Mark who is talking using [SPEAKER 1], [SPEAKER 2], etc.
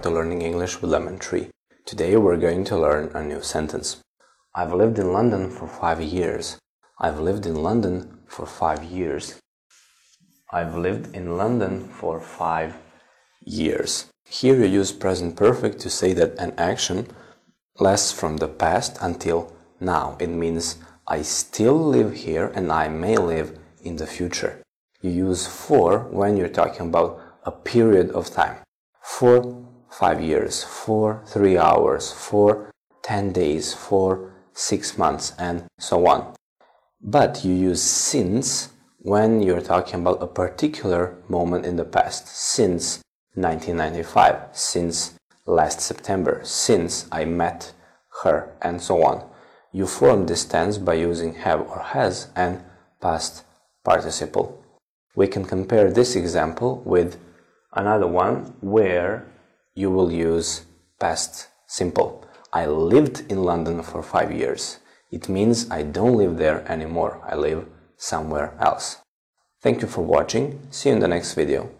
[SPEAKER 1] To learning English with Lemon Tree. Today we're going to learn a new sentence. I've lived in London for five years. I've lived in London for five years. I've lived in London for five years. Here you use present perfect to say that an action lasts from the past until now. It means I still live here and I may live in the future. You use for when you're talking about a period of time. For five years, for three hours, for 10 days, for six months, and so on. But you use since when you're talking about a particular moment in the past, since 1995, since last September, since I met her, and so on. You form this tense by using have or has and past participle. We can compare this example with another one where you will use past simple. I lived in London for five years. It means I don't live there anymore. I live somewhere else. Thank you for watching. See you in the next video.